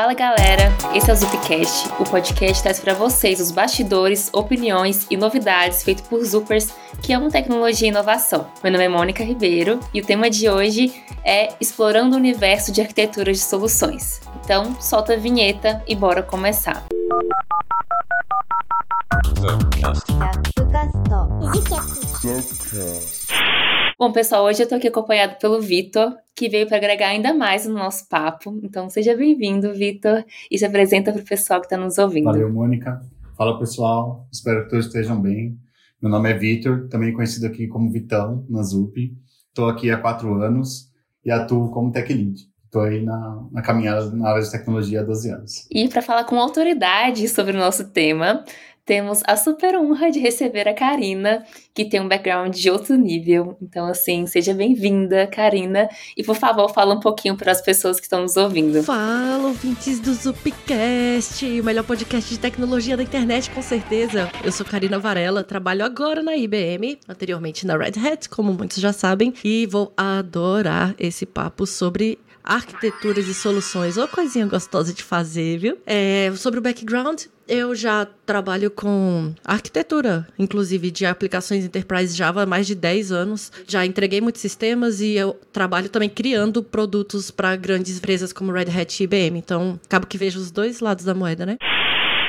Fala galera, esse é o Zupcast, o podcast que traz para vocês os bastidores, opiniões e novidades feitos por Zupers que amam tecnologia e inovação. Meu nome é Mônica Ribeiro e o tema de hoje é Explorando o Universo de Arquiteturas de Soluções. Então, solta a vinheta e bora começar. Bom, pessoal, hoje eu tô aqui acompanhado pelo Vitor, que veio para agregar ainda mais no nosso papo. Então, seja bem-vindo, Vitor, e se apresenta para o pessoal que está nos ouvindo. Valeu, Mônica. Fala, pessoal. Espero que todos estejam bem. Meu nome é Vitor, também conhecido aqui como Vitão, na ZUP. Estou aqui há quatro anos e atuo como Tech Lead. Estou aí na, na caminhada na área de tecnologia há 12 anos. E para falar com autoridade sobre o nosso tema, temos a super honra de receber a Karina, que tem um background de outro nível. Então, assim, seja bem-vinda, Karina. E, por favor, fala um pouquinho para as pessoas que estão nos ouvindo. Fala, ouvintes do Zupcast, o melhor podcast de tecnologia da internet, com certeza. Eu sou Karina Varela, trabalho agora na IBM, anteriormente na Red Hat, como muitos já sabem, e vou adorar esse papo sobre arquiteturas e soluções, ou coisinha gostosa de fazer, viu? É, sobre o background, eu já trabalho com arquitetura, inclusive de aplicações Enterprise Java há mais de 10 anos. Já entreguei muitos sistemas e eu trabalho também criando produtos para grandes empresas como Red Hat e IBM. Então, acabo que vejo os dois lados da moeda, né?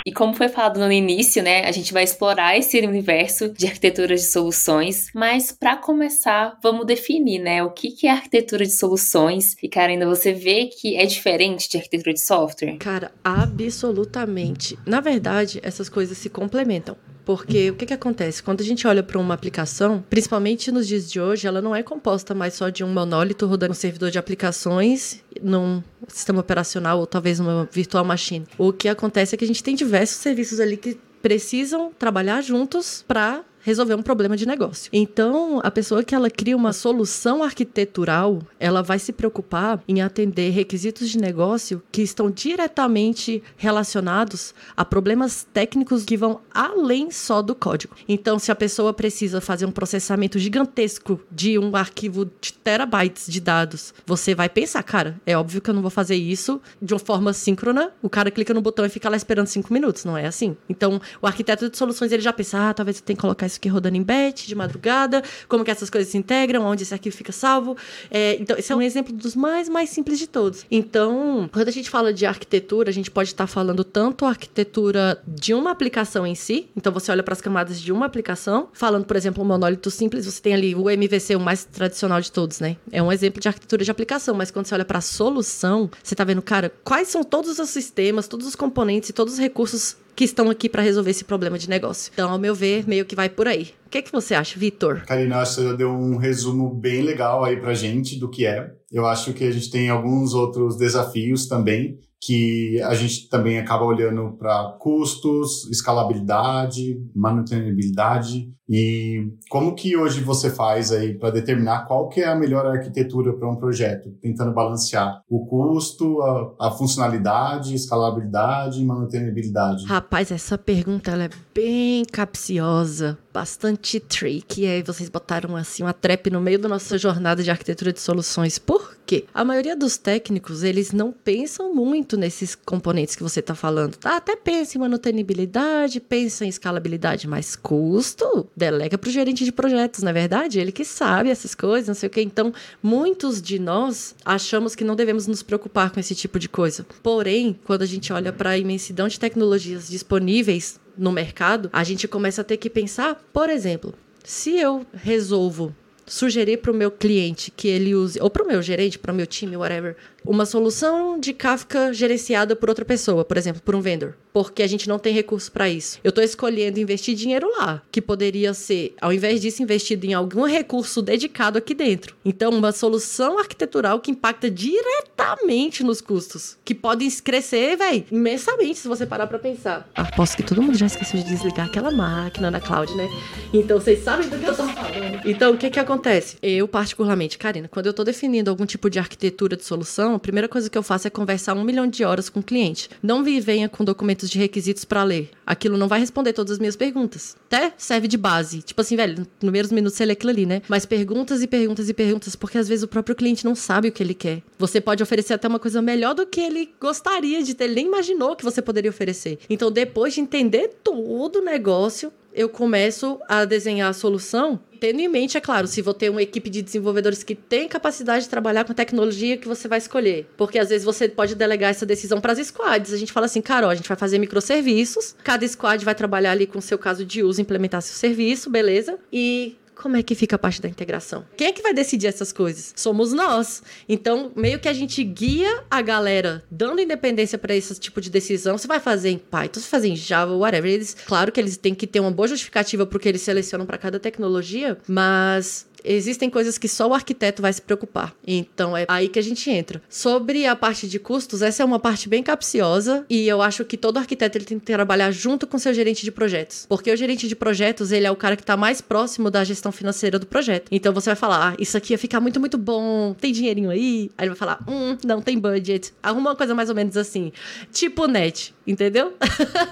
E como foi falado no início, né, a gente vai explorar esse universo de arquiteturas de soluções, mas para começar, vamos definir, né, o que que é arquitetura de soluções? E cara, ainda você vê que é diferente de arquitetura de software? Cara, absolutamente. Na verdade, essas coisas se complementam. Porque o que, que acontece? Quando a gente olha para uma aplicação, principalmente nos dias de hoje, ela não é composta mais só de um monólito rodando um servidor de aplicações num sistema operacional ou talvez numa virtual machine. O que acontece é que a gente tem diversos serviços ali que precisam trabalhar juntos para resolver um problema de negócio. Então, a pessoa que ela cria uma solução arquitetural, ela vai se preocupar em atender requisitos de negócio que estão diretamente relacionados a problemas técnicos que vão além só do código. Então, se a pessoa precisa fazer um processamento gigantesco de um arquivo de terabytes de dados, você vai pensar, cara, é óbvio que eu não vou fazer isso de uma forma síncrona. O cara clica no botão e fica lá esperando cinco minutos, não é assim? Então, o arquiteto de soluções ele já pensa, ah, talvez eu tenha que colocar isso aqui rodando em batch, de madrugada, como que essas coisas se integram, onde esse arquivo fica salvo. É, então, esse é um exemplo dos mais, mais simples de todos. Então, quando a gente fala de arquitetura, a gente pode estar falando tanto a arquitetura de uma aplicação em si, então você olha para as camadas de uma aplicação, falando, por exemplo, um monólito simples, você tem ali o MVC, o mais tradicional de todos, né? É um exemplo de arquitetura de aplicação, mas quando você olha para a solução, você está vendo, cara, quais são todos os sistemas, todos os componentes e todos os recursos que estão aqui para resolver esse problema de negócio. Então, ao meu ver, meio que vai por aí. O que, é que você acha, Vitor? Karina, acho que você já deu um resumo bem legal aí pra gente do que é. Eu acho que a gente tem alguns outros desafios também que a gente também acaba olhando para custos, escalabilidade, manutenibilidade e como que hoje você faz aí para determinar qual que é a melhor arquitetura para um projeto, tentando balancear o custo, a, a funcionalidade, escalabilidade e manutenibilidade? Rapaz, essa pergunta é bem capciosa, bastante tricky. E aí vocês botaram assim uma trap no meio da nossa jornada de arquitetura de soluções. Por quê? A maioria dos técnicos, eles não pensam muito nesses componentes que você está falando. Tá? Até pensa em manutenibilidade, pensa em escalabilidade, mas custo delega para o gerente de projetos, não é verdade? Ele que sabe essas coisas, não sei o quê. Então, muitos de nós achamos que não devemos nos preocupar com esse tipo de coisa. Porém, quando a gente olha para a imensidão de tecnologias disponíveis no mercado, a gente começa a ter que pensar, por exemplo, se eu resolvo sugerir para o meu cliente que ele use, ou para o meu gerente, para o meu time, whatever, uma solução de Kafka gerenciada por outra pessoa, por exemplo, por um vendor, porque a gente não tem recurso para isso. Eu estou escolhendo investir dinheiro lá, que poderia ser, ao invés disso, investido em algum recurso dedicado aqui dentro. Então, uma solução arquitetural que impacta diretamente nos custos, que podem crescer, velho, imensamente se você parar para pensar. Aposto que todo mundo já esqueceu de desligar aquela máquina na cloud, né? Então, vocês sabem do que eu tô falando. Então, o que que acontece? Eu, particularmente, Karina, quando eu tô definindo algum tipo de arquitetura de solução, a primeira coisa que eu faço é conversar um milhão de horas com o cliente. Não me venha com documentos de requisitos para ler. Aquilo não vai responder todas as minhas perguntas. Até serve de base. Tipo assim, velho, nos primeiros minutos você lê aquilo ali, né? Mas perguntas e perguntas e perguntas, porque às vezes o próprio cliente não sabe o que ele quer. Você pode oferecer até uma coisa melhor do que ele gostaria de ter, ele nem imaginou que você poderia oferecer. Então, depois de entender todo o negócio, eu começo a desenhar a solução, tendo em mente, é claro, se vou ter uma equipe de desenvolvedores que tem capacidade de trabalhar com a tecnologia que você vai escolher. Porque às vezes você pode delegar essa decisão para as squads. A gente fala assim, cara, ó, a gente vai fazer microserviços, cada squad vai trabalhar ali com o seu caso de uso, implementar seu serviço, beleza? E como é que fica a parte da integração? Quem é que vai decidir essas coisas? Somos nós. Então, meio que a gente guia a galera dando independência para esse tipo de decisão. Você vai fazer em Python, você vai fazer em Java, whatever. Eles, claro que eles têm que ter uma boa justificativa porque eles selecionam para cada tecnologia, mas existem coisas que só o arquiteto vai se preocupar. Então é aí que a gente entra. Sobre a parte de custos, essa é uma parte bem capciosa e eu acho que todo arquiteto ele tem que trabalhar junto com seu gerente de projetos. Porque o gerente de projetos, ele é o cara que está mais próximo da gestão financeira do projeto. Então você vai falar, ah, isso aqui ia ficar muito, muito bom, tem dinheirinho aí? Aí ele vai falar, hum, não tem budget. Arruma uma coisa mais ou menos assim. Tipo net, entendeu?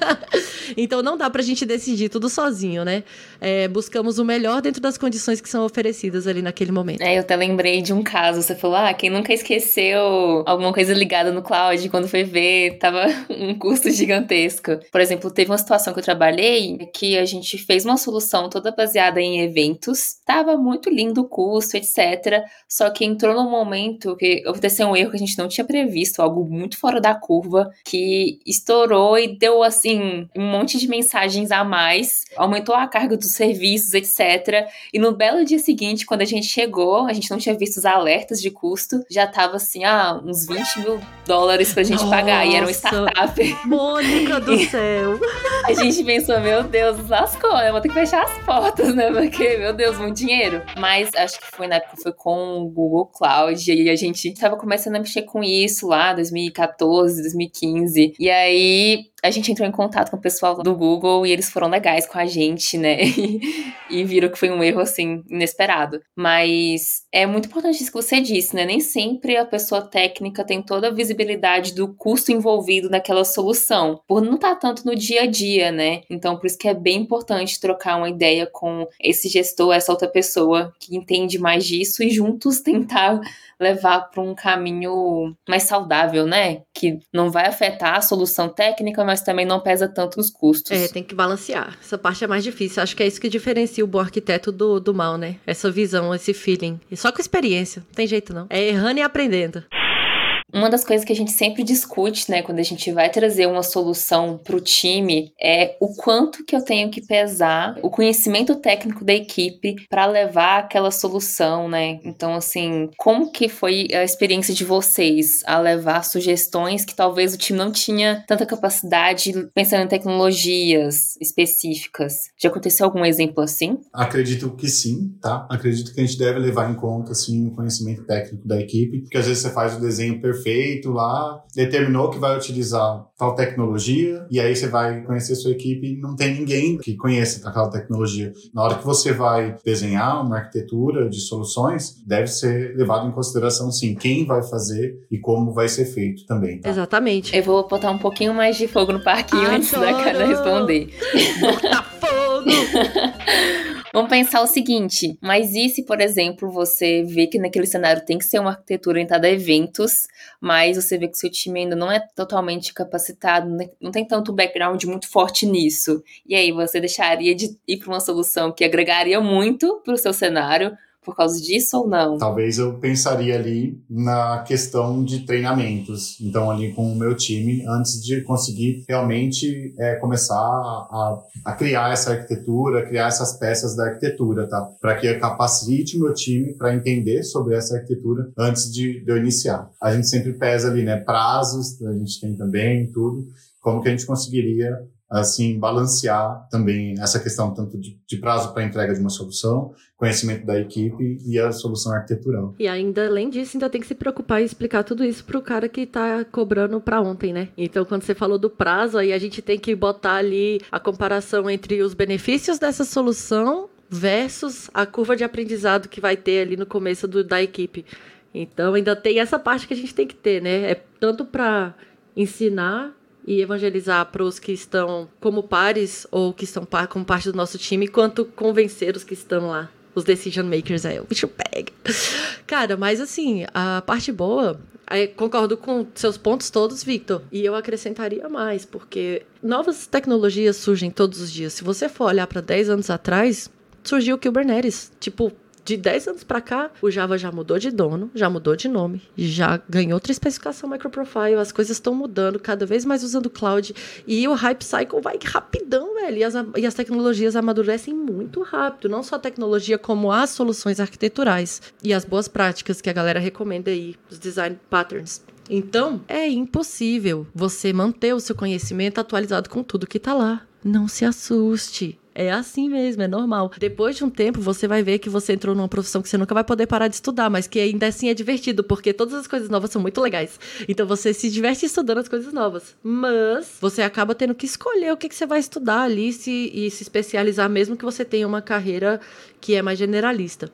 então não dá pra gente decidir tudo sozinho, né? É, buscamos o melhor dentro das condições que são oferecidas ali naquele momento. É, eu até lembrei de um caso, você falou, ah, quem nunca esqueceu alguma coisa ligada no cloud, quando foi ver, tava um custo gigantesco. Por exemplo, teve uma situação que eu trabalhei que a gente fez uma solução toda baseada em eventos, tava muito lindo o custo, etc. Só que entrou num momento que aconteceu um erro que a gente não tinha previsto, algo muito fora da curva, que estourou e deu, assim, um monte de mensagens a mais, aumentou a carga dos serviços, etc. E no belo dia seguinte, quando a gente chegou, a gente não tinha visto os alertas de custo, já tava assim, ah, uns 20 mil dólares pra gente Nossa, pagar. E era uma startup. Mônica do céu! a gente pensou, meu Deus, lascou, né? Vou ter que fechar as portas, né? Porque, meu Deus, muito dinheiro. Mas acho que foi na época, foi com o Google Cloud. E a gente tava começando a mexer com isso lá, 2014, 2015. E aí a gente entrou em contato com o pessoal do Google e eles foram legais com a gente, né? e viram que foi um erro, assim, inesperado. Mas é muito importante isso que você disse, né? Nem sempre a pessoa técnica tem toda a visibilidade do custo envolvido naquela solução, por não estar tá tanto no dia a dia, né? Então, por isso que é bem importante trocar uma ideia com esse gestor, essa outra pessoa que entende mais disso e juntos tentar levar para um caminho mais saudável, né? Que não vai afetar a solução técnica, mas também não pesa tanto os custos. É, tem que balancear. Essa parte é mais difícil. Acho que é isso que diferencia o bom arquiteto do, do mal, né? Essa visão, esse feeling. Só com experiência. Não tem jeito, não. É errando e aprendendo. Uma das coisas que a gente sempre discute, né, quando a gente vai trazer uma solução para o time, é o quanto que eu tenho que pesar o conhecimento técnico da equipe para levar aquela solução, né? Então, assim, como que foi a experiência de vocês a levar sugestões que talvez o time não tinha tanta capacidade pensando em tecnologias específicas? Já aconteceu algum exemplo assim? Acredito que sim, tá? Acredito que a gente deve levar em conta, assim, o conhecimento técnico da equipe, porque às vezes você faz o desenho perfeito perfeito lá, determinou que vai utilizar tal tecnologia, e aí você vai conhecer sua equipe e não tem ninguém que conheça aquela tecnologia. Na hora que você vai desenhar uma arquitetura de soluções, deve ser levado em consideração, sim, quem vai fazer e como vai ser feito também. Tá? Exatamente. Eu vou botar um pouquinho mais de fogo no parquinho Adoro. antes da cara responder. Bota fogo! Vamos pensar o seguinte, mas e se, por exemplo, você vê que naquele cenário tem que ser uma arquitetura orientada a eventos, mas você vê que seu time ainda não é totalmente capacitado, não tem tanto background muito forte nisso. E aí, você deixaria de ir para uma solução que agregaria muito para o seu cenário, por causa disso ou não? Talvez eu pensaria ali na questão de treinamentos. Então, ali com o meu time, antes de conseguir realmente é, começar a, a, criar essa arquitetura, criar essas peças da arquitetura, tá? Para que eu capacite o meu time para entender sobre essa arquitetura antes de, de eu iniciar. A gente sempre pesa ali, né? Prazos, a gente tem também tudo. Como que a gente conseguiria assim, balancear também essa questão tanto de, de prazo para entrega de uma solução, conhecimento da equipe e a solução arquitetural. E ainda, além disso, ainda tem que se preocupar e explicar tudo isso para o cara que está cobrando para ontem, né? Então, quando você falou do prazo, aí a gente tem que botar ali a comparação entre os benefícios dessa solução versus a curva de aprendizado que vai ter ali no começo do, da equipe. Então ainda tem essa parte que a gente tem que ter, né? É tanto para ensinar e evangelizar para os que estão como pares ou que estão como parte do nosso time, quanto convencer os que estão lá. Os decision makers aí, o bicho pega. Cara, mas assim, a parte boa Aí, concordo com seus pontos todos, Victor. E eu acrescentaria mais, porque novas tecnologias surgem todos os dias. Se você for olhar para 10 anos atrás, surgiu o Kubernetes. Tipo, de 10 anos para cá, o Java já mudou de dono, já mudou de nome, já ganhou outra especificação microprofile, as coisas estão mudando, cada vez mais usando cloud, e o hype cycle vai rapidão, velho, e as, e as tecnologias amadurecem muito rápido, não só a tecnologia, como as soluções arquiteturais e as boas práticas que a galera recomenda aí, os design patterns. Então, é impossível você manter o seu conhecimento atualizado com tudo que está lá. Não se assuste. É assim mesmo, é normal. Depois de um tempo, você vai ver que você entrou numa profissão que você nunca vai poder parar de estudar, mas que ainda assim é divertido, porque todas as coisas novas são muito legais. Então você se diverte estudando as coisas novas. Mas você acaba tendo que escolher o que, que você vai estudar ali se, e se especializar, mesmo que você tenha uma carreira que é mais generalista.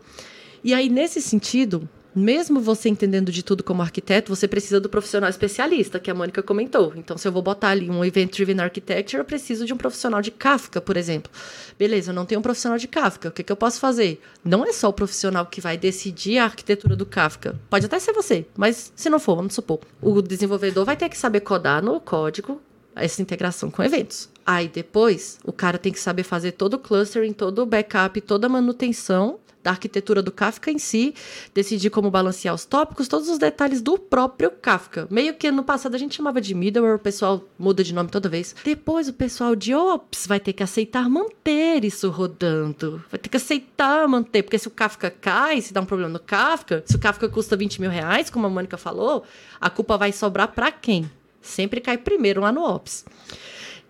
E aí, nesse sentido, mesmo você entendendo de tudo como arquiteto, você precisa do profissional especialista, que a Mônica comentou. Então, se eu vou botar ali um Event Driven Architecture, eu preciso de um profissional de Kafka, por exemplo. Beleza, eu não tenho um profissional de Kafka. O que, que eu posso fazer? Não é só o profissional que vai decidir a arquitetura do Kafka. Pode até ser você, mas se não for, vamos supor. O desenvolvedor vai ter que saber codar no código essa integração com eventos. Aí depois, o cara tem que saber fazer todo o clustering, todo o backup, toda a manutenção da arquitetura do Kafka em si, decidir como balancear os tópicos, todos os detalhes do próprio Kafka. Meio que no passado a gente chamava de middleware, o pessoal muda de nome toda vez. Depois o pessoal de Ops vai ter que aceitar manter isso rodando. Vai ter que aceitar manter, porque se o Kafka cai, se dá um problema no Kafka, se o Kafka custa 20 mil reais, como a Mônica falou, a culpa vai sobrar para quem? Sempre cai primeiro lá no Ops.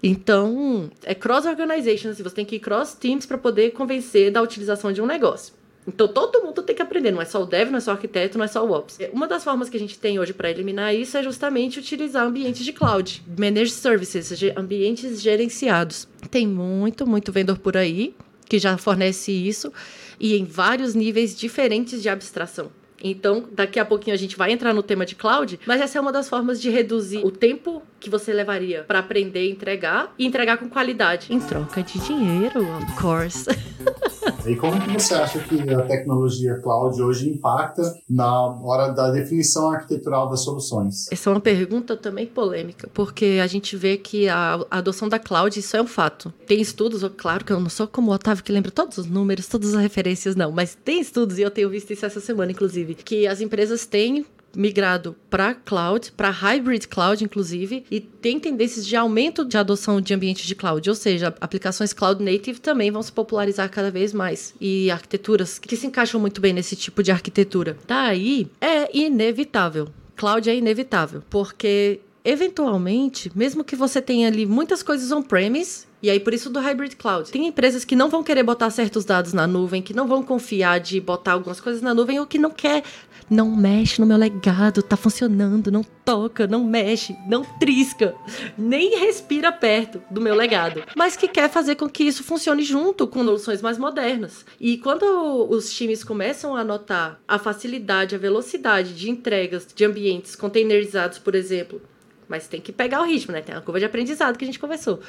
Então, é cross-organization, assim, você tem que ir cross-teams para poder convencer da utilização de um negócio. Então todo mundo tem que aprender, não é só o dev, não é só o arquiteto, não é só o ops. Uma das formas que a gente tem hoje para eliminar isso é justamente utilizar ambientes de cloud, managed services, ambientes gerenciados. Tem muito, muito vendedor por aí que já fornece isso e em vários níveis diferentes de abstração. Então, daqui a pouquinho a gente vai entrar no tema de cloud, mas essa é uma das formas de reduzir o tempo que você levaria para aprender e entregar e entregar com qualidade. Em troca de dinheiro, of course. E como que você acha que a tecnologia cloud hoje impacta na hora da definição arquitetural das soluções? Essa é uma pergunta também polêmica, porque a gente vê que a, a adoção da cloud, isso é um fato. Tem estudos, claro que eu não sou como o Otávio que lembra todos os números, todas as referências, não, mas tem estudos, e eu tenho visto isso essa semana, inclusive, que as empresas têm migrado para cloud, para hybrid cloud, inclusive, e tem tendências de aumento de adoção de ambientes de cloud, ou seja, aplicações cloud native também vão se popularizar cada vez mais e arquiteturas que se encaixam muito bem nesse tipo de arquitetura. Daí é inevitável. Cloud é inevitável, porque eventualmente, mesmo que você tenha ali muitas coisas on-premise, e aí, por isso do hybrid cloud. Tem empresas que não vão querer botar certos dados na nuvem, que não vão confiar de botar algumas coisas na nuvem, ou que não quer não mexe no meu legado, tá funcionando, não toca, não mexe, não trisca, nem respira perto do meu legado, mas que quer fazer com que isso funcione junto com soluções mais modernas. E quando os times começam a notar a facilidade, a velocidade de entregas de ambientes containerizados, por exemplo, mas tem que pegar o ritmo, né? Tem a curva de aprendizado que a gente conversou.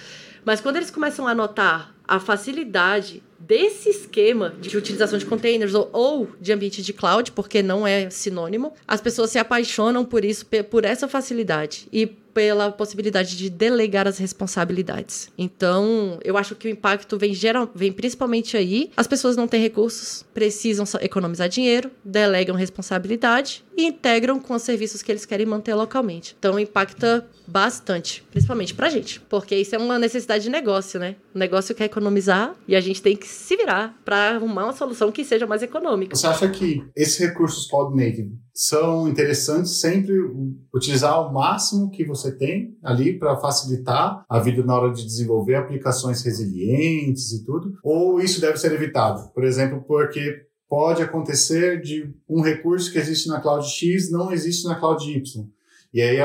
Mas quando eles começam a notar a facilidade desse esquema de utilização de containers ou, ou, de ambiente de cloud, porque não é sinônimo, as pessoas se apaixonam por isso, por essa facilidade e pela possibilidade de delegar as responsabilidades. Então, eu acho que o impacto vem, geral, vem principalmente aí. As pessoas não têm recursos, precisam economizar dinheiro, delegam responsabilidade e integram com os serviços que eles querem manter localmente. Então, impacta bastante, principalmente pra gente, porque isso é uma necessidade de negócio, né? O negócio quer economizar e a gente tem que se virar para arrumar uma solução que seja mais econômica. Você acha que esses recursos Cloud Native são interessantes sempre utilizar o máximo que você tem ali para facilitar a vida na hora de desenvolver aplicações resilientes e tudo? Ou isso deve ser evitado? Por exemplo, porque pode acontecer de um recurso que existe na Cloud X não existe na Cloud Y. E aí,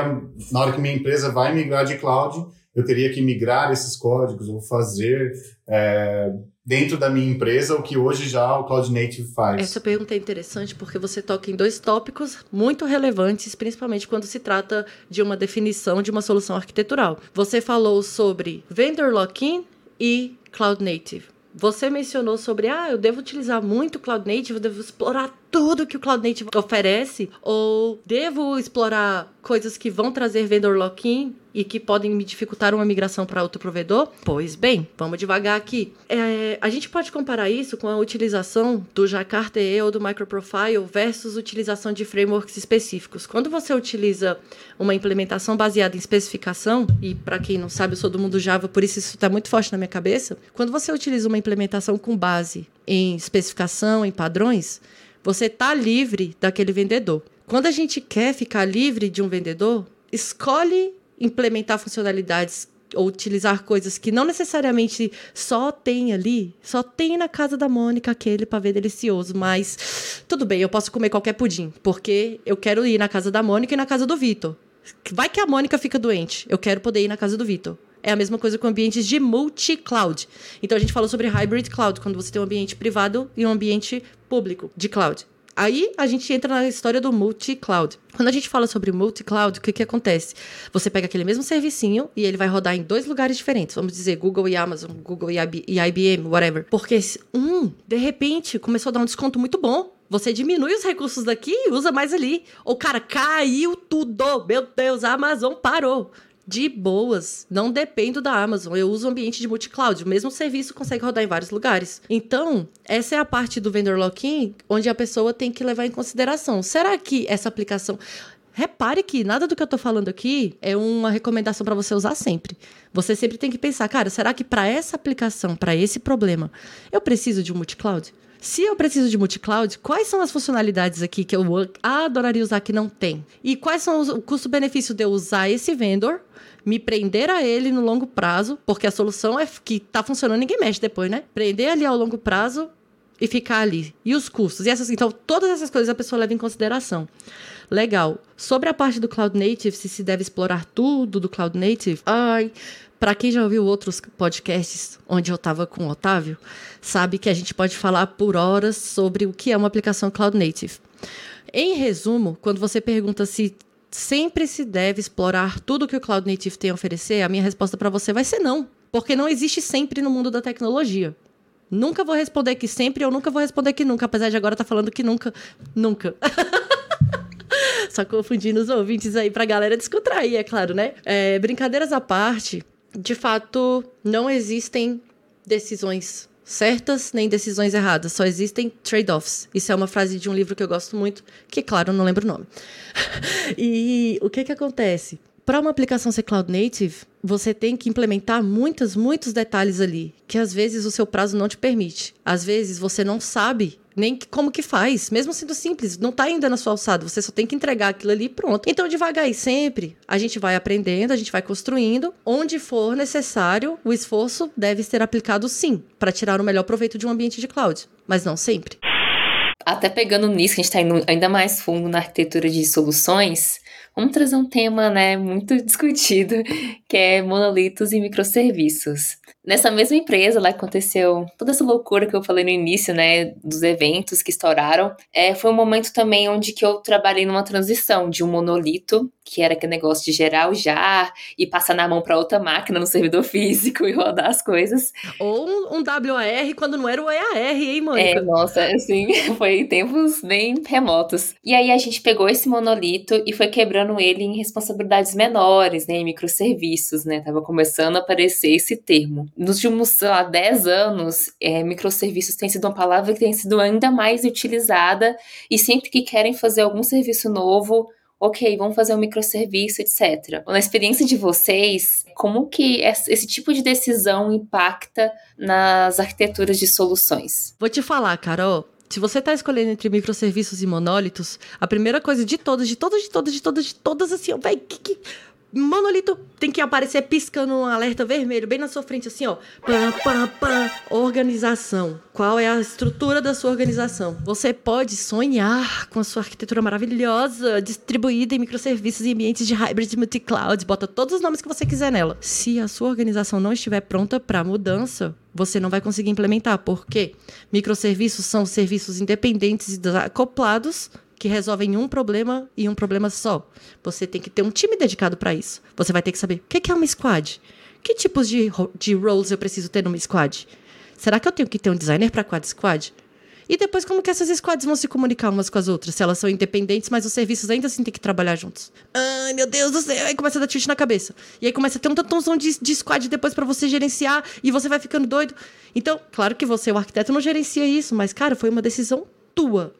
na hora que minha empresa vai migrar de cloud, eu teria que migrar esses códigos ou fazer é, dentro da minha empresa o que hoje já o Cloud Native faz? Essa pergunta é interessante porque você toca em dois tópicos muito relevantes, principalmente quando se trata de uma definição de uma solução arquitetural. Você falou sobre vendor lock-in e Cloud Native. Você mencionou sobre, ah, eu devo utilizar muito Cloud Native, eu devo explorar tudo que o Cloud Native oferece, ou devo explorar coisas que vão trazer vendor lock-in e que podem me dificultar uma migração para outro provedor? Pois bem, vamos devagar aqui. É, a gente pode comparar isso com a utilização do Jakarta ou do Microprofile versus utilização de frameworks específicos. Quando você utiliza uma implementação baseada em especificação, e para quem não sabe, eu sou do mundo Java, por isso isso está muito forte na minha cabeça. Quando você utiliza uma implementação com base em especificação, em padrões, você está livre daquele vendedor. Quando a gente quer ficar livre de um vendedor, escolhe implementar funcionalidades ou utilizar coisas que não necessariamente só tem ali, só tem na casa da Mônica aquele pavê delicioso, mas tudo bem, eu posso comer qualquer pudim, porque eu quero ir na casa da Mônica e na casa do Vitor. Vai que a Mônica fica doente, eu quero poder ir na casa do Vitor. É a mesma coisa com ambientes de multi-cloud. Então a gente falou sobre hybrid cloud, quando você tem um ambiente privado e um ambiente público de cloud. Aí a gente entra na história do multi-cloud. Quando a gente fala sobre multi-cloud, o que, que acontece? Você pega aquele mesmo servicinho e ele vai rodar em dois lugares diferentes. Vamos dizer Google e Amazon, Google e, IBM, whatever. Porque um, de repente, começou a dar um desconto muito bom. Você diminui os recursos daqui e usa mais ali. Ou, cara, caiu tudo. Meu Deus, a Amazon parou de boas. Não dependo da Amazon. Eu uso o ambiente de multi-cloud. O mesmo serviço consegue rodar em vários lugares. Então, essa é a parte do vendor lock-in onde a pessoa tem que levar em consideração. Será que essa aplicação. Repare que nada do que eu estou falando aqui é uma recomendação para você usar sempre. Você sempre tem que pensar, cara, será que para essa aplicação, para esse problema, eu preciso de um multi-cloud? Se eu preciso de multi-cloud, quais são as funcionalidades aqui que eu adoraria usar que não tem? E quais são os, o custo-benefício de eu usar esse vendor me prender a ele no longo prazo, porque a solução é que tá funcionando, ninguém mexe depois, né? Prender ali ao longo prazo e ficar ali. E os custos. E essas, então, todas essas coisas a pessoa leva em consideração. Legal. Sobre a parte do Cloud Native, se se deve explorar tudo do Cloud Native, ai, para quem já ouviu outros podcasts onde eu estava com o Otávio, sabe que a gente pode falar por horas sobre o que é uma aplicação Cloud Native. Em resumo, quando você pergunta se sempre se deve explorar tudo que o Cloud Native tem a oferecer, a minha resposta para você vai ser não. Porque não existe sempre no mundo da tecnologia. Nunca vou responder que sempre, eu nunca vou responder que nunca, apesar de agora estar tá falando que nunca. Nunca. Só confundindo os ouvintes aí pra galera descontrair, é claro, né? É, brincadeiras à parte, de fato, não existem decisões certas nem decisões erradas, só existem trade-offs. Isso é uma frase de um livro que eu gosto muito, que, claro, não lembro o nome. e o que, que acontece? Para uma aplicação ser cloud native, você tem que implementar muitos, muitos detalhes ali, que às vezes o seu prazo não te permite. Às vezes você não sabe nem como que faz, mesmo sendo simples, não está ainda na sua alçada, você só tem que entregar aquilo ali pronto. Então, devagar e sempre, a gente vai aprendendo, a gente vai construindo, onde for necessário, o esforço deve ser aplicado sim, para tirar o melhor proveito de um ambiente de cloud, mas não sempre. Até pegando nisso, que a gente está indo ainda mais fundo na arquitetura de soluções, vamos trazer um tema né, muito discutido, que é monolitos e microserviços. Nessa mesma empresa lá aconteceu toda essa loucura que eu falei no início, né, dos eventos que estouraram. É, foi um momento também onde que eu trabalhei numa transição de um monolito, que era aquele negócio de gerar o jar e passar na mão para outra máquina no servidor físico e rodar as coisas. Ou um, um WAR quando não era o EAR, hein, Mônica? É, nossa, assim, foi tempos bem remotos. E aí a gente pegou esse monolito e foi quebrando ele em responsabilidades menores, né, em microserviços, né? Tava começando a aparecer esse termo nos últimos, sei lá, 10 anos, é, microserviços tem sido uma palavra que tem sido ainda mais utilizada e sempre que querem fazer algum serviço novo, ok, vamos fazer um microserviço, etc. Na experiência de vocês, como que esse tipo de decisão impacta nas arquiteturas de soluções? Vou te falar, Carol, se você está escolhendo entre microserviços e monólitos, a primeira coisa de todas, de todas, de todas, de todas, de todas, assim, vai, que, que monolito tem que aparecer piscando um alerta vermelho bem na sua frente, assim, ó. Pam, pam, pam. Organização. Qual é a estrutura da sua organização? Você pode sonhar com a sua arquitetura maravilhosa, distribuída em microserviços e ambientes de hybrid multi-cloud. Bota todos os nomes que você quiser nela. Se a sua organização não estiver pronta para mudança, você não vai conseguir implementar. Por quê? Microserviços são serviços independentes e acoplados que resolvem um problema e um problema só. Você tem que ter um time dedicado para isso. Você vai ter que saber o que é uma squad. Que tipos de, de roles eu preciso ter numa squad? Será que eu tenho que ter um designer para cada squad? E depois, como que essas squads vão se comunicar umas com as outras? Se elas são independentes, mas os serviços ainda assim têm que trabalhar juntos. Ai, meu Deus do céu! Aí começa a dar tilt na cabeça. E aí começa a ter um tantãozão de, de squad depois para você gerenciar e você vai ficando doido. Então, claro que você, o arquiteto, não gerencia isso, mas, cara, foi uma decisão tua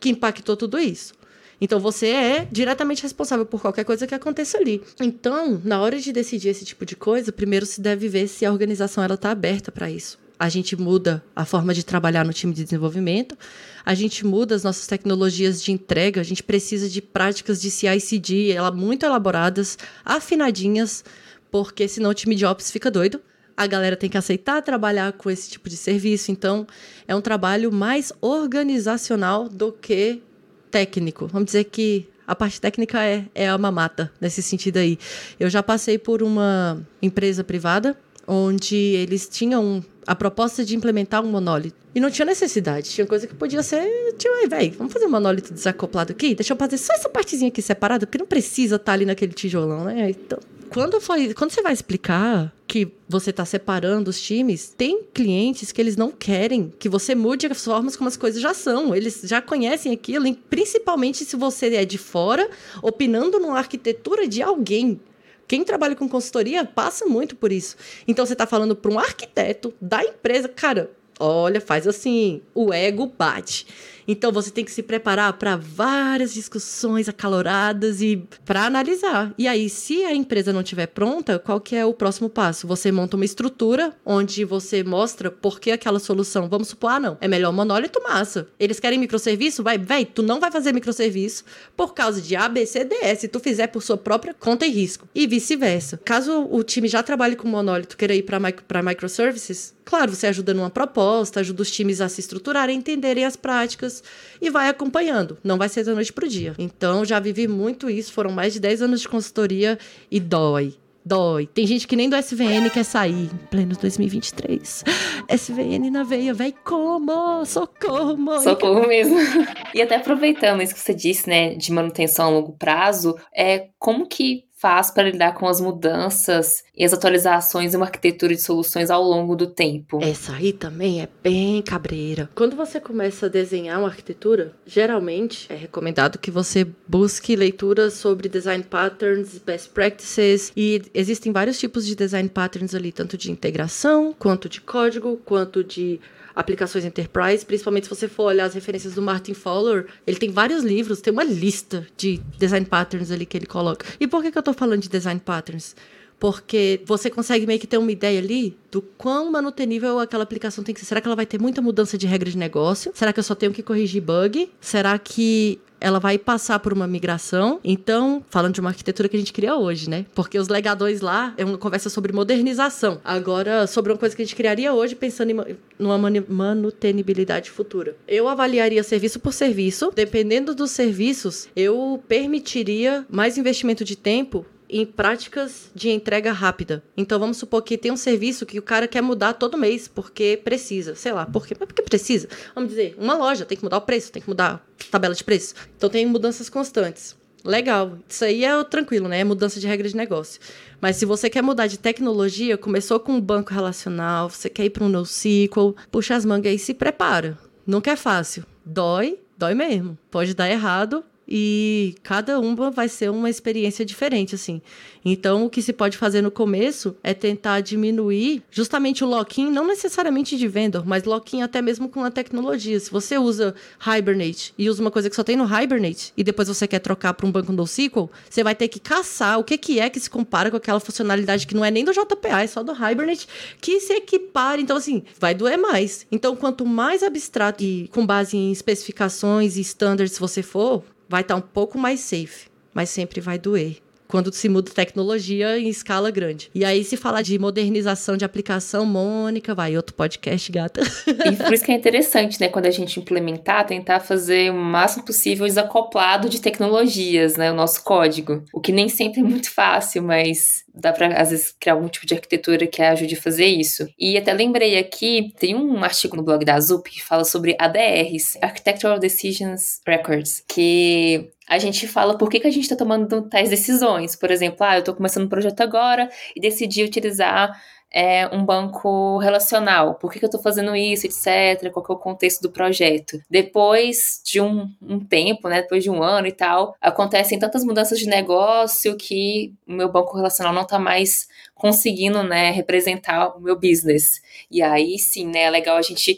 que impactou tudo isso. Então você é diretamente responsável por qualquer coisa que aconteça ali. Então, na hora de decidir esse tipo de coisa, primeiro se deve ver se a organização ela está aberta para isso. A gente muda a forma de trabalhar no time de desenvolvimento, a gente muda as nossas tecnologias de entrega, a gente precisa de práticas de CI/CD, ela muito elaboradas, afinadinhas, porque senão o time de ops fica doido a galera tem que aceitar trabalhar com esse tipo de serviço. Então, é um trabalho mais organizacional do que técnico. Vamos dizer que a parte técnica é, é a mamata, nesse sentido aí. Eu já passei por uma empresa privada onde eles tinham a proposta de implementar um monólito. E não tinha necessidade. Tinha coisa que podia ser. Tipo, velho, vamos fazer um monólito desacoplado aqui? Deixa eu fazer só essa partezinha aqui separada, porque não precisa estar tá ali naquele tijolão, né? Então, quando, foi, quando você vai explicar que você está separando os times, tem clientes que eles não querem que você mude as formas como as coisas já são. Eles já conhecem aquilo, principalmente se você é de fora, opinando numa arquitetura de alguém. Quem trabalha com consultoria passa muito por isso. Então você está falando para um arquiteto da empresa, cara, olha, faz assim, o ego bate. Então você tem que se preparar para várias discussões acaloradas e para analisar. E aí, se a empresa não estiver pronta, qual que é o próximo passo? Você monta uma estrutura onde você mostra por que aquela solução. Vamos supor, ah, não, é melhor monólito massa. Eles querem microserviço? Vai, véi, tu não vai fazer microserviço por causa de A, B, C, D, S. Se tu fizer por sua própria conta e risco. E vice-versa. Caso o time já trabalhe com monólito, queira ir para micro, microservices, claro, você ajuda numa proposta, ajuda os times a se estruturarem, entenderem as práticas e vai acompanhando. Não vai ser da noite pro dia. Então, já vivi muito isso. Foram mais de 10 anos de consultoria e dói. Dói. Tem gente que nem do SVN quer sair em pleno 2023. SVN na veia, véi, como? Socorro, mãe. Socorro mesmo. E até aproveitando isso que você disse, né, de manutenção a longo prazo, é como que faz para lidar com as mudanças e as atualizações em uma arquitetura de soluções ao longo do tempo? Essa aí também é bem cabreira. Quando você começa a desenhar uma arquitetura, geralmente é recomendado que você busque leituras sobre design patterns, best practices e existem vários tipos de design patterns ali, tanto de integração, quanto de código, quanto de aplicações enterprise, principalmente se você for olhar as referências do Martin Fowler, ele tem vários livros, tem uma lista de design patterns ali que ele coloca. E por que, que eu tô falando de design patterns? Porque você consegue meio que ter uma ideia ali do quão manutenível aquela aplicação tem que ser. Será que ela vai ter muita mudança de regra de negócio? Será que eu só tenho que corrigir bug? Será que ela vai passar por uma migração. Então, falando de uma arquitetura que a gente cria hoje, né? Porque os legadores lá é uma conversa sobre modernização. Agora, sobre uma coisa que a gente criaria hoje, pensando em numa manutenibilidade futura. Eu avaliaria serviço por serviço. Dependendo dos serviços, eu permitiria mais investimento de tempo em práticas de entrega rápida. Então vamos supor que tem um serviço que o cara quer mudar todo mês porque precisa, sei lá, por quê? Mas porque precisa. Vamos dizer, uma loja tem que mudar o preço, tem que mudar a tabela de preço. Então tem mudanças constantes. Legal, isso aí é tranquilo, né? É mudança de regra de negócio. Mas se você quer mudar de tecnologia, começou com um banco relacional, você quer ir para um NoSQL, puxa as mangas e se prepara. Nunca é fácil. Dói, dói mesmo. Pode dar errado, e cada uma vai ser uma experiência diferente, assim. Então, o que se pode fazer no começo é tentar diminuir justamente o lock-in, não necessariamente de vendor, mas lock-in até mesmo com a tecnologia. Se você usa Hibernate e usa uma coisa que só tem no Hibernate e depois você quer trocar para um banco NoSQL, você vai ter que caçar o que, que é que se compara com aquela funcionalidade que não é nem do JPA, é só do Hibernate, que se equipare. Então, assim, vai doer mais. Então, quanto mais abstrato e com base em especificações e standards você for, vai estar tá um pouco mais safe, mas sempre vai doer. Quando se muda tecnologia em escala grande. E aí, se falar de modernização de aplicação, Mônica, vai, outro podcast, gata. E por isso que é interessante, né, quando a gente implementar, tentar fazer o máximo possível desacoplado de tecnologias, né, o nosso código. O que nem sempre é muito fácil, mas dá para às vezes criar algum tipo de arquitetura que ajude a fazer isso. E até lembrei aqui, tem um artigo no blog da Zup que fala sobre ADRs, Architectural Decisions Records, que a gente fala por que, que a gente está tomando tais decisões. Por exemplo, ah, eu estou começando um projeto agora e decidi utilizar é, um banco relacional. Por que, que eu estou fazendo isso, etc. Qual que é o contexto do projeto. Depois de um, um, tempo, né, depois de um ano e tal, acontecem tantas mudanças de negócio que o meu banco relacional não está mais conseguindo, né, representar o meu business. E aí, sim, né, é legal a gente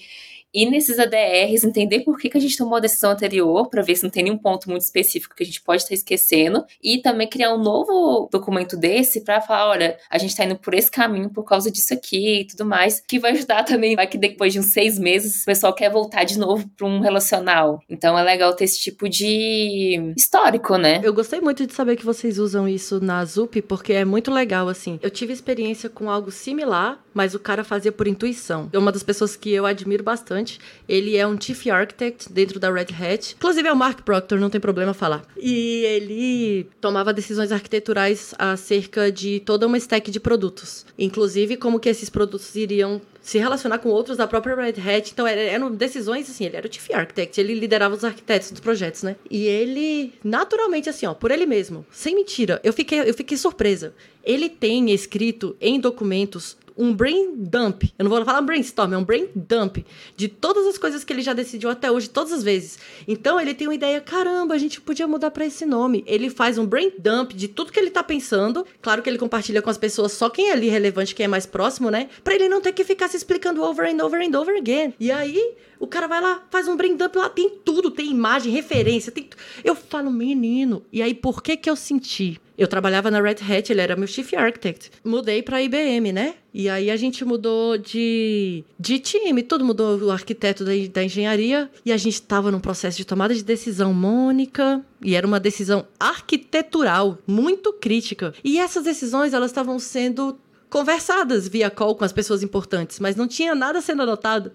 ir nesses ADRs, entender por que, que a gente tomou a decisão anterior, para ver se não tem nenhum ponto muito específico que a gente pode estar esquecendo, e também criar um novo documento desse para falar: olha, a gente está indo por esse caminho por causa disso aqui e tudo mais, que vai ajudar também. Vai que depois de uns seis meses o pessoal quer voltar de novo para um relacional. Então é legal ter esse tipo de histórico, né? Eu gostei muito de saber que vocês usam isso na ZUP, porque é muito legal, assim. Eu tive experiência com algo similar, mas o cara fazia por intuição. É uma das pessoas que eu admiro bastante ele é um Chief Architect dentro da Red Hat. Inclusive é o Mark Proctor, não tem problema falar. E ele tomava decisões arquiteturais acerca de toda uma stack de produtos. Inclusive como que esses produtos iriam se relacionar com outros da própria Red Hat. Então, eram decisões, assim, ele era o Chief Architect, ele liderava os arquitetos dos projetos, né? E ele, naturalmente, assim, ó, por ele mesmo, sem mentira, eu fiquei, eu fiquei surpresa. Ele tem escrito em documentos um brain dump. Eu não vou falar brainstorm, é um brain dump de todas as coisas que ele já decidiu até hoje, todas as vezes. Então ele tem uma ideia, caramba, a gente podia mudar para esse nome. Ele faz um brain dump de tudo que ele tá pensando. Claro que ele compartilha com as pessoas só quem é ali relevante, quem é mais próximo, né? Para ele não ter que ficar se explicando over and over and over again. E aí, o cara vai lá, faz um brain dump lá, tem tudo, tem imagem, referência, tem Eu falo, menino, e aí por que que eu senti? Eu trabalhava na Red Hat, ele era meu chief architect. Mudei para IBM, né? E aí a gente mudou de, de time, todo mudou o arquiteto da, da engenharia e a gente estava num processo de tomada de decisão mônica e era uma decisão arquitetural muito crítica. E essas decisões elas estavam sendo conversadas via call com as pessoas importantes, mas não tinha nada sendo anotado.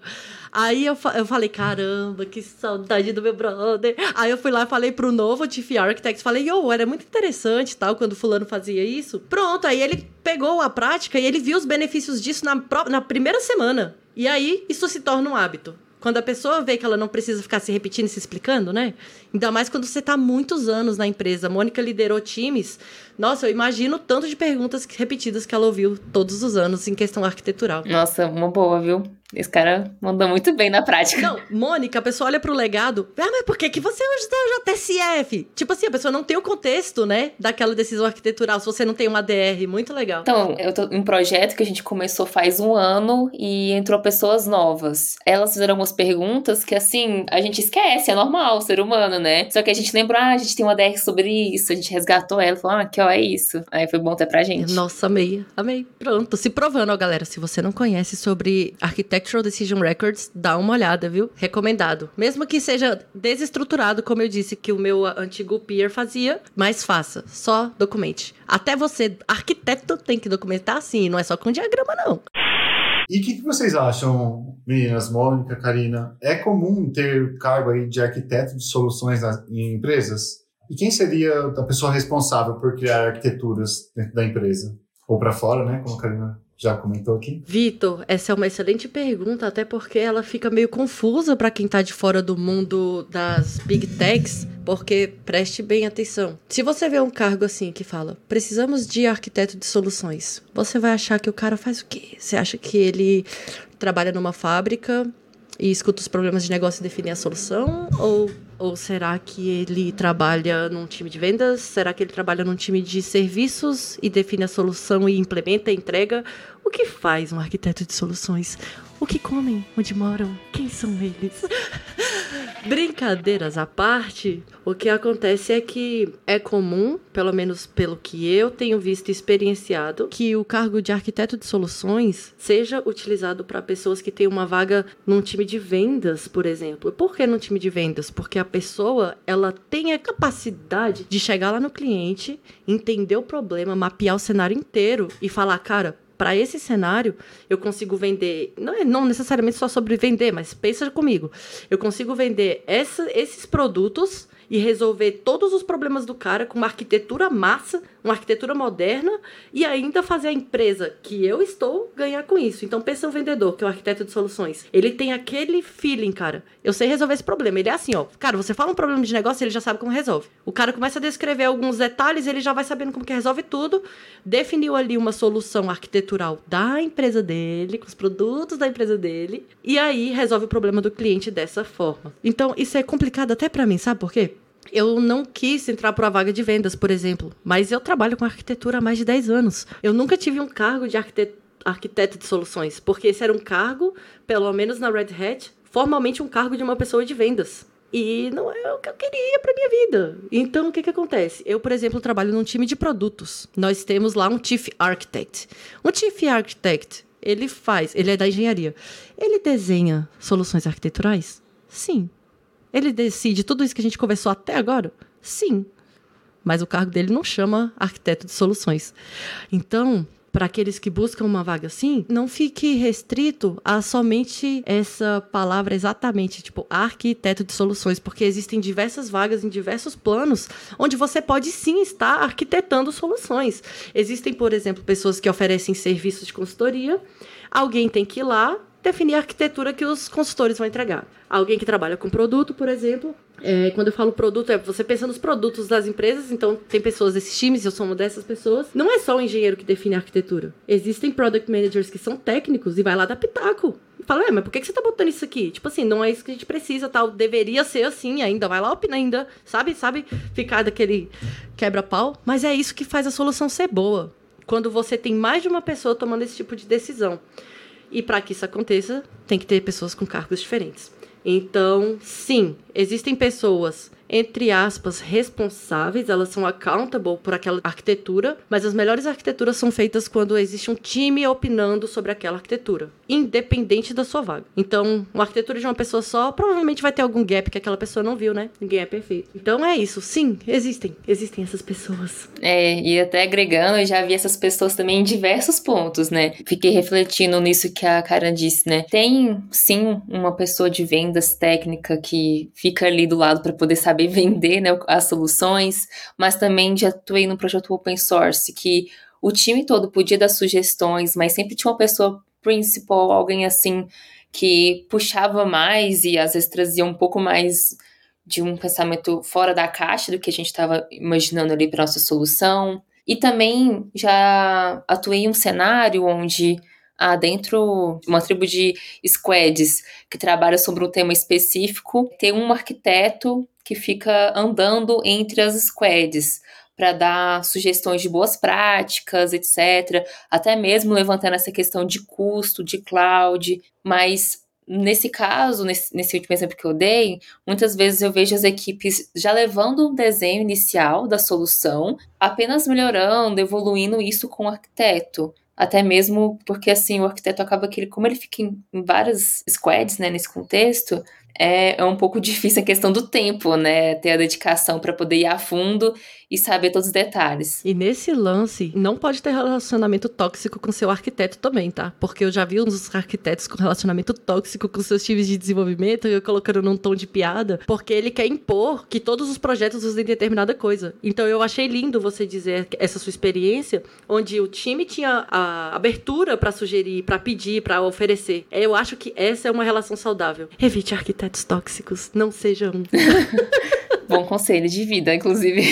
Aí eu, eu falei, caramba, que saudade do meu brother. Aí eu fui lá e falei pro novo Chief Architect, falei, yo, era muito interessante tal, quando fulano fazia isso. Pronto, aí ele pegou a prática e ele viu os benefícios disso na, na primeira semana. E aí isso se torna um hábito. Quando a pessoa vê que ela não precisa ficar se repetindo e se explicando, né? Ainda mais quando você está muitos anos na empresa. A Mônica liderou times. Nossa, eu imagino o tanto de perguntas repetidas que ela ouviu todos os anos em questão arquitetural. Nossa, uma boa, viu? Esse cara mandou muito bem na prática. Não, Mônica, a pessoa olha pro legado. Ah, mas por que, que você usa o JSF? Tipo assim, a pessoa não tem o contexto, né? Daquela decisão arquitetural, se você não tem uma DR. Muito legal. Então, eu tô em um projeto que a gente começou faz um ano e entrou pessoas novas. Elas fizeram algumas perguntas que, assim, a gente esquece, é normal, ser humano, né? Só que a gente lembrou, ah, a gente tem uma DR sobre isso, a gente resgatou ela, falou, ah, aqui, ó, é isso. Aí foi bom até pra gente. Nossa, amei, amei. Pronto, se provando, ó, galera, se você não conhece sobre Architectural Decision Records, dá uma olhada, viu? Recomendado. Mesmo que seja desestruturado, como eu disse que o meu antigo peer fazia, mas faça. Só documente. Até você, arquiteto, tem que documentar assim, não é só com diagrama, não. E o que, que, vocês acham, meninas, Mônica, Karina? É comum ter cargo aí de arquiteto de soluções em empresas? E quem seria a pessoa responsável por criar arquiteturas dentro da empresa? Ou para fora, né? Como a Karina já comentou aqui? Vitor, essa é uma excelente pergunta, até porque ela fica meio confusa para quem está de fora do mundo das big techs, porque preste bem atenção. Se você vê um cargo assim que fala, precisamos de arquiteto de soluções, você vai achar que o cara faz o quê? Você acha que ele trabalha numa fábrica e escuta os problemas de negócio e define a solução? Ou, ou será que ele trabalha num time de vendas? Será que ele trabalha num time de serviços e define a solução e implementa, entrega? O que faz um arquiteto de soluções? O que comem? Onde moram? Quem são eles? Brincadeiras à parte, o que acontece é que é comum, pelo menos pelo que eu tenho visto e experienciado, que o cargo de arquiteto de soluções seja utilizado para pessoas que têm uma vaga num time de vendas, por exemplo. Por que num time de vendas? Porque a pessoa, ela tem a capacidade de chegar lá no cliente, entender o problema, mapear o cenário inteiro e falar, cara, para esse cenário, eu consigo vender, não é não necessariamente só sobre vender, mas pensa comigo. Eu consigo vender essa, esses produtos e resolver todos os problemas do cara com uma arquitetura massa, uma arquitetura moderna e ainda fazer a empresa que eu estou ganhar com isso. Então pensa um vendedor, que é o arquiteto de soluções. Ele tem aquele feeling, cara. Eu sei resolver esse problema. Ele é assim, ó. Cara, você fala um problema de negócio, ele já sabe como resolve. O cara começa a descrever alguns detalhes, ele já vai sabendo como que resolve tudo. Definiu ali uma solução arquitetural da empresa dele, com os produtos da empresa dele, e aí resolve o problema do cliente dessa forma. Então, isso é complicado até para mim, sabe por quê? Eu não quis entrar para uma vaga de vendas, por exemplo, mas eu trabalho com arquitetura há mais de 10 anos. Eu nunca tive um cargo de arquiteto de soluções, porque esse era um cargo, pelo menos na Red Hat, formalmente um cargo de uma pessoa de vendas. E não é o que eu queria para minha vida. Então, o que, que acontece? Eu, por exemplo, trabalho num time de produtos. Nós temos lá um Chief Architect. Um Chief Architect, ele faz, ele é da engenharia. Ele desenha soluções arquiteturais? Sim. Ele decide tudo isso que a gente conversou até agora? Sim. Mas o cargo dele não chama arquiteto de soluções. Então, para aqueles que buscam uma vaga assim, não fique restrito a somente essa palavra exatamente, tipo arquiteto de soluções, porque existem diversas vagas em diversos planos onde você pode sim estar arquitetando soluções. Existem, por exemplo, pessoas que oferecem serviços de consultoria, alguém tem que ir lá definir a arquitetura que os consultores vão entregar. Alguém que trabalha com produto, por exemplo, é, quando eu falo produto, é você pensa nos produtos das empresas, então tem pessoas desses times, eu sou uma dessas pessoas. Não é só o engenheiro que define a arquitetura. Existem product managers que são técnicos e vai lá dar pitaco. Fala, é, mas por que você tá botando isso aqui? Tipo assim, não é isso que a gente precisa, tal. Deveria ser assim ainda. Vai lá opina ainda, sabe? Sabe? Ficar daquele quebra-pau. Mas é isso que faz a solução ser boa. Quando você tem mais de uma pessoa tomando esse tipo de decisão. E para que isso aconteça, tem que ter pessoas com cargos diferentes. Então, sim, existem pessoas entre aspas, responsáveis, elas são accountable por aquela arquitetura, mas as melhores arquiteturas são feitas quando existe um time opinando sobre aquela arquitetura, independente da sua vaga. Então, uma arquitetura de uma pessoa só provavelmente vai ter algum gap que aquela pessoa não viu, né? Ninguém é perfeito. Então é isso, sim, existem, existem essas pessoas. É, e até agregando, eu já vi essas pessoas também em diversos pontos, né? Fiquei refletindo nisso que a Karen disse, né? Tem sim uma pessoa de vendas técnica que fica ali do lado para poder saber saber vender né, as soluções, mas também já atuei no projeto open source, que o time todo podia dar sugestões, mas sempre tinha uma pessoa principal, alguém assim, que puxava mais e às vezes trazia um pouco mais de um pensamento fora da caixa do que a gente estava imaginando ali para nossa solução. E também já atuei em um cenário onde há dentro uma tribo de squads que trabalha sobre um tema específico, tem um arquiteto que fica andando entre as squads para dar sugestões de boas práticas, etc. Até mesmo levantando essa questão de custo, de cloud, mas nesse caso, nesse, nesse, último exemplo que eu dei, muitas vezes eu vejo as equipes já levando um desenho inicial da solução, apenas melhorando, evoluindo isso com o arquiteto. Até mesmo porque, assim, o arquiteto acaba que ele, como ele fica em, em várias squads, né, nesse contexto, é, é um pouco difícil a questão do tempo, né? Ter a dedicação para poder ir a fundo e saber todos os detalhes. E nesse lance, não pode ter relacionamento tóxico com seu arquiteto também, tá? Porque eu já vi uns arquitetos com relacionamento tóxico com seus times de desenvolvimento, eu colocando num tom de piada, porque ele quer impor que todos os projetos usem determinada coisa. Então eu achei lindo você dizer essa sua experiência, onde o time tinha a abertura para sugerir, para pedir, para oferecer. Eu acho que essa é uma relação saudável. Evite tóxicos, não seja um. Bom conselho de vida, inclusive.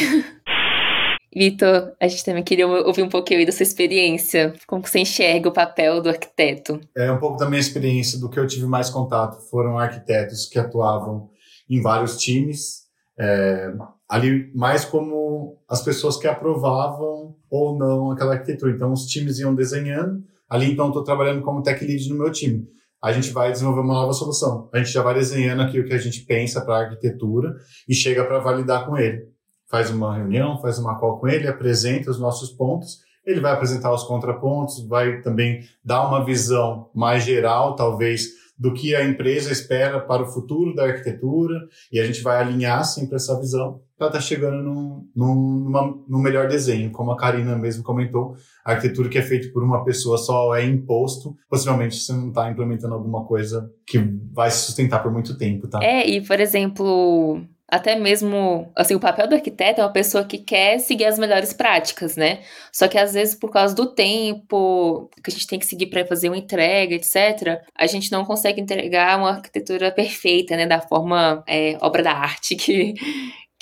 Vitor, a gente também queria ouvir um pouquinho aí da sua experiência. Como você enxerga o papel do arquiteto? É um pouco da minha experiência, do que eu tive mais contato. Foram arquitetos que atuavam em vários times, é, ali mais como as pessoas que aprovavam ou não aquela arquitetura. Então, os times iam desenhando. Ali, então, estou trabalhando como tech lead no meu time. A gente vai desenvolver uma nova solução. A gente já vai desenhando aqui o que a gente pensa para a arquitetura e chega para validar com ele. Faz uma reunião, faz uma call com ele, apresenta os nossos pontos ele vai apresentar os contrapontos, vai também dar uma visão mais geral, talvez, do que a empresa espera para o futuro da arquitetura, e a gente vai alinhar sempre essa visão para estar tá chegando num, num, num melhor desenho. Como a Karina mesmo comentou, a arquitetura que é feita por uma pessoa só é imposto, possivelmente você não está implementando alguma coisa que vai se sustentar por muito tempo, tá? É, e por exemplo, até mesmo, assim, o papel do arquiteto é uma pessoa que quer seguir as melhores práticas, né? Só que às vezes, por causa do tempo que a gente tem que seguir para fazer uma entrega, etc., a gente não consegue entregar uma arquitetura perfeita, né? Da forma é, obra da arte que,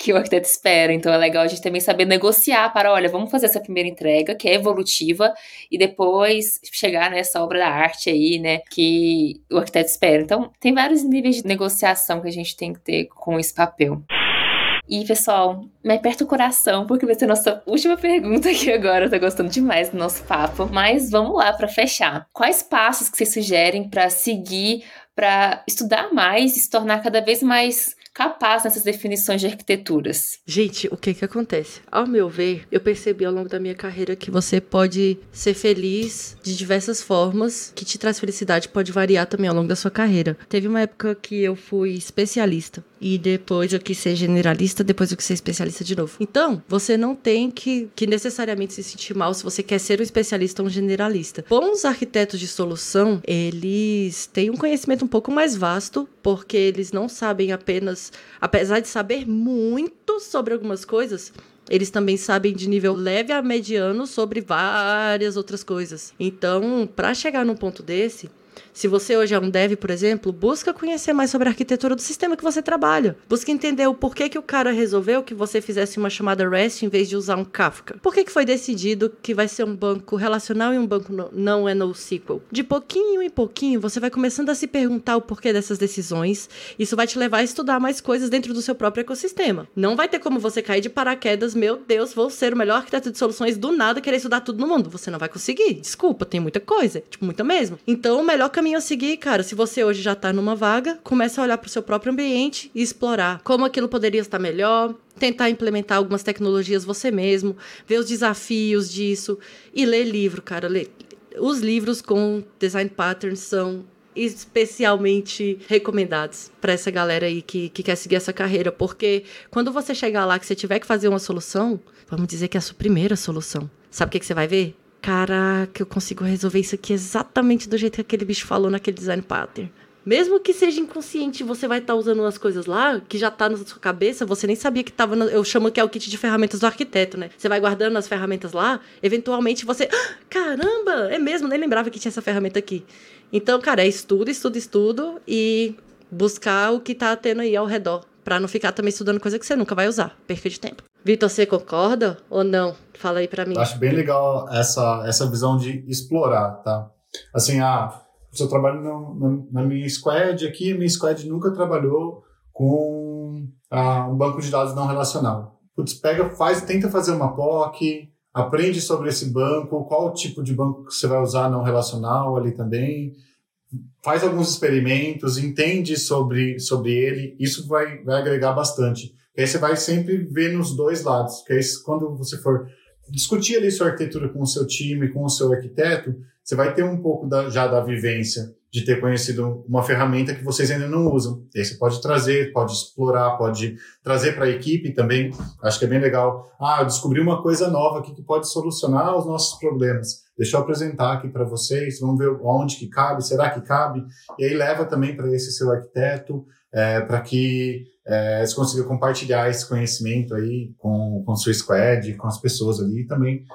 que o arquiteto espera. Então é legal a gente também saber negociar para, olha, vamos fazer essa primeira entrega, que é evolutiva, e depois chegar nessa obra da arte aí, né, que o arquiteto espera. Então tem vários níveis de negociação que a gente tem que ter com esse papel. E, pessoal, me aperta o coração, porque vai ser nossa última pergunta aqui agora. Eu tô gostando demais do nosso papo. Mas vamos lá para fechar. Quais passos que vocês sugerem para seguir, para estudar mais e se tornar cada vez mais capaz nessas definições de arquiteturas. Gente, o que que acontece? Ao meu ver, eu percebi ao longo da minha carreira que você pode ser feliz de diversas formas, que te traz felicidade pode variar também ao longo da sua carreira. Teve uma época que eu fui especialista e depois eu quis ser generalista, depois eu quis ser especialista de novo. Então, você não tem que, que necessariamente se sentir mal se você quer ser um especialista ou um generalista. Bons arquitetos de solução, eles têm um conhecimento um pouco mais vasto, porque eles não sabem apenas apesar de saber muito sobre algumas coisas, eles também sabem de nível leve a mediano sobre várias outras coisas. Então, para chegar num ponto desse, se você hoje é um dev, por exemplo, busca conhecer mais sobre a arquitetura do sistema que você trabalha. Busca entender o porquê que o cara resolveu que você fizesse uma chamada REST em vez de usar um Kafka. Por que, que foi decidido que vai ser um banco relacional e um banco no, não é NoSQL? De pouquinho em pouquinho, você vai começando a se perguntar o porquê dessas decisões. Isso vai te levar a estudar mais coisas dentro do seu próprio ecossistema. Não vai ter como você cair de paraquedas, meu Deus, vou ser o melhor arquiteto de soluções do nada querer estudar tudo no mundo. Você não vai conseguir. Desculpa, tem muita coisa. Tipo, muita mesmo. Então, o melhor caminho caminho a seguir, cara, se você hoje já está numa vaga, começa a olhar para o seu próprio ambiente e explorar como aquilo poderia estar melhor, tentar implementar algumas tecnologias você mesmo, ver os desafios disso e ler livro, cara. Ler. Os livros com design patterns são especialmente recomendados para essa galera aí que, que quer seguir essa carreira, porque quando você chegar lá que você tiver que fazer uma solução, vamos dizer que é a sua primeira solução. Sabe o que, que você vai ver? Caraca, eu consigo resolver isso aqui exatamente do jeito que aquele bicho falou naquele design pattern. Mesmo que seja inconsciente, você vai estar tá usando umas coisas lá que já tá na sua cabeça, você nem sabia que tava. No, eu chamo que é o kit de ferramentas do arquiteto, né? Você vai guardando as ferramentas lá, eventualmente você. Ah, caramba, é mesmo, nem lembrava que tinha essa ferramenta aqui. Então, cara, é estudo, estudo, estudo e buscar o que tá tendo aí ao redor. Pra não ficar também estudando coisa que você nunca vai usar. Perca de tempo. Vitor, você concorda ou não? Fala aí para mim. Acho bem legal essa, essa visão de explorar, tá? Assim, ah, eu trabalho na, na, minha squad aqui, minha squad nunca trabalhou com ah, um banco de dados não relacional. Putz, pega, faz, tenta fazer uma POC, aprende sobre esse banco, qual tipo de banco você vai usar não relacional ali também, faz alguns experimentos, entende sobre, sobre ele, isso vai, vai agregar bastante. E aí você vai sempre ver nos dois lados, porque aí quando você for discutir ali sua arquitetura com o seu time, com o seu arquiteto, você vai ter um pouco da, já da vivência de ter conhecido uma ferramenta que vocês ainda não usam. E aí você pode trazer, pode explorar, pode trazer para a equipe também. Acho que é bem legal. Ah, eu descobri uma coisa nova aqui que pode solucionar os nossos problemas. Deixa eu apresentar aqui para vocês, vamos ver onde que cabe, será que cabe? E aí leva também para esse seu arquiteto, é, para que é, você consiga compartilhar esse conhecimento aí com, com sua squad, com as pessoas ali e também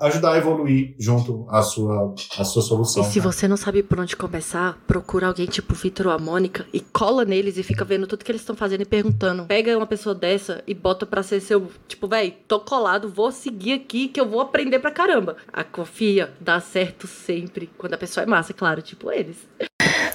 ajudar a evoluir junto à sua, à sua solução. E se né? você não sabe por onde começar, procura alguém tipo Vitor ou a Mônica e cola neles e fica vendo tudo que eles estão fazendo e perguntando. Pega uma pessoa dessa e bota pra ser seu, tipo, véi, tô colado, vou seguir aqui que eu vou aprender pra caramba. A confia, dá certo sempre. Quando a pessoa é massa, claro, tipo eles.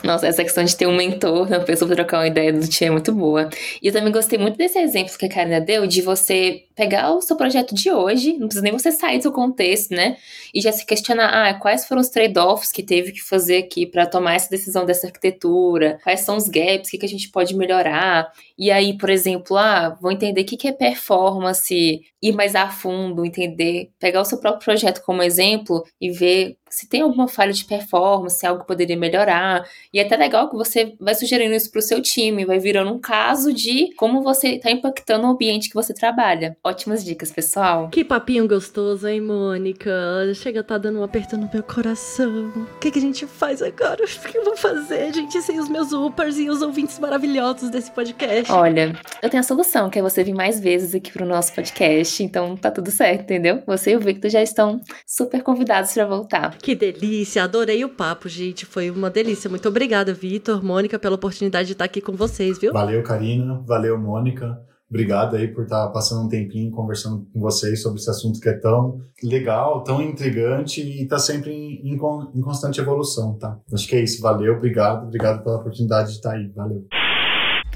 Nossa, essa questão de ter um mentor, uma pessoa pra trocar uma ideia do time é muito boa. E eu também gostei muito desse exemplo que a Karina deu, de você pegar o seu projeto de hoje, não precisa nem você sair do seu contexto, né? E já se questionar, ah, quais foram os trade-offs que teve que fazer aqui para tomar essa decisão dessa arquitetura? Quais são os gaps? O que, que a gente pode melhorar? E aí, por exemplo, ah, vou entender o que, que é performance, ir mais a fundo, entender, pegar o seu próprio projeto como exemplo e ver se tem alguma falha de performance, algo que poderia melhorar. E é até legal que você vai sugerindo isso para o seu time, vai virando um caso de como você está impactando o ambiente que você trabalha. Ótimas dicas, pessoal. Que papinho gostoso, hein, Mônica? Chega a tá dando um aperto no meu coração. O que, que a gente faz agora? O que eu vou fazer, gente, sem os meus uppers e os ouvintes maravilhosos desse podcast? Olha, eu tenho a solução, que é você vir mais vezes aqui pro nosso podcast. Então tá tudo certo, entendeu? Você e o Victor já estão super convidados para voltar. Que delícia, adorei o papo, gente. Foi uma delícia. Muito obrigada, Vitor, Mônica, pela oportunidade de estar aqui com vocês, viu? Valeu, Karina. Valeu, Mônica. Obrigado aí por estar passando um tempinho conversando com vocês sobre esse assunto que é tão legal, tão intrigante e está sempre em, em, em constante evolução, tá? Acho que é isso. Valeu, obrigado. Obrigado pela oportunidade de estar aí. Valeu.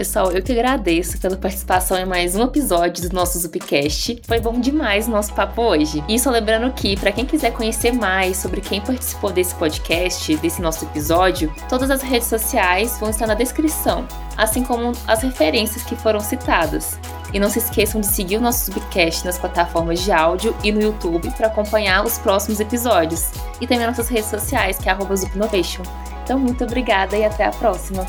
Pessoal, eu que agradeço pela participação em mais um episódio do nosso Zupcast. Foi bom demais o nosso papo hoje. E só lembrando que, para quem quiser conhecer mais sobre quem participou desse podcast, desse nosso episódio, todas as redes sociais vão estar na descrição, assim como as referências que foram citadas. E não se esqueçam de seguir o nosso Zupcast nas plataformas de áudio e no YouTube para acompanhar os próximos episódios. E também nossas redes sociais, que é arroba Então, muito obrigada e até a próxima!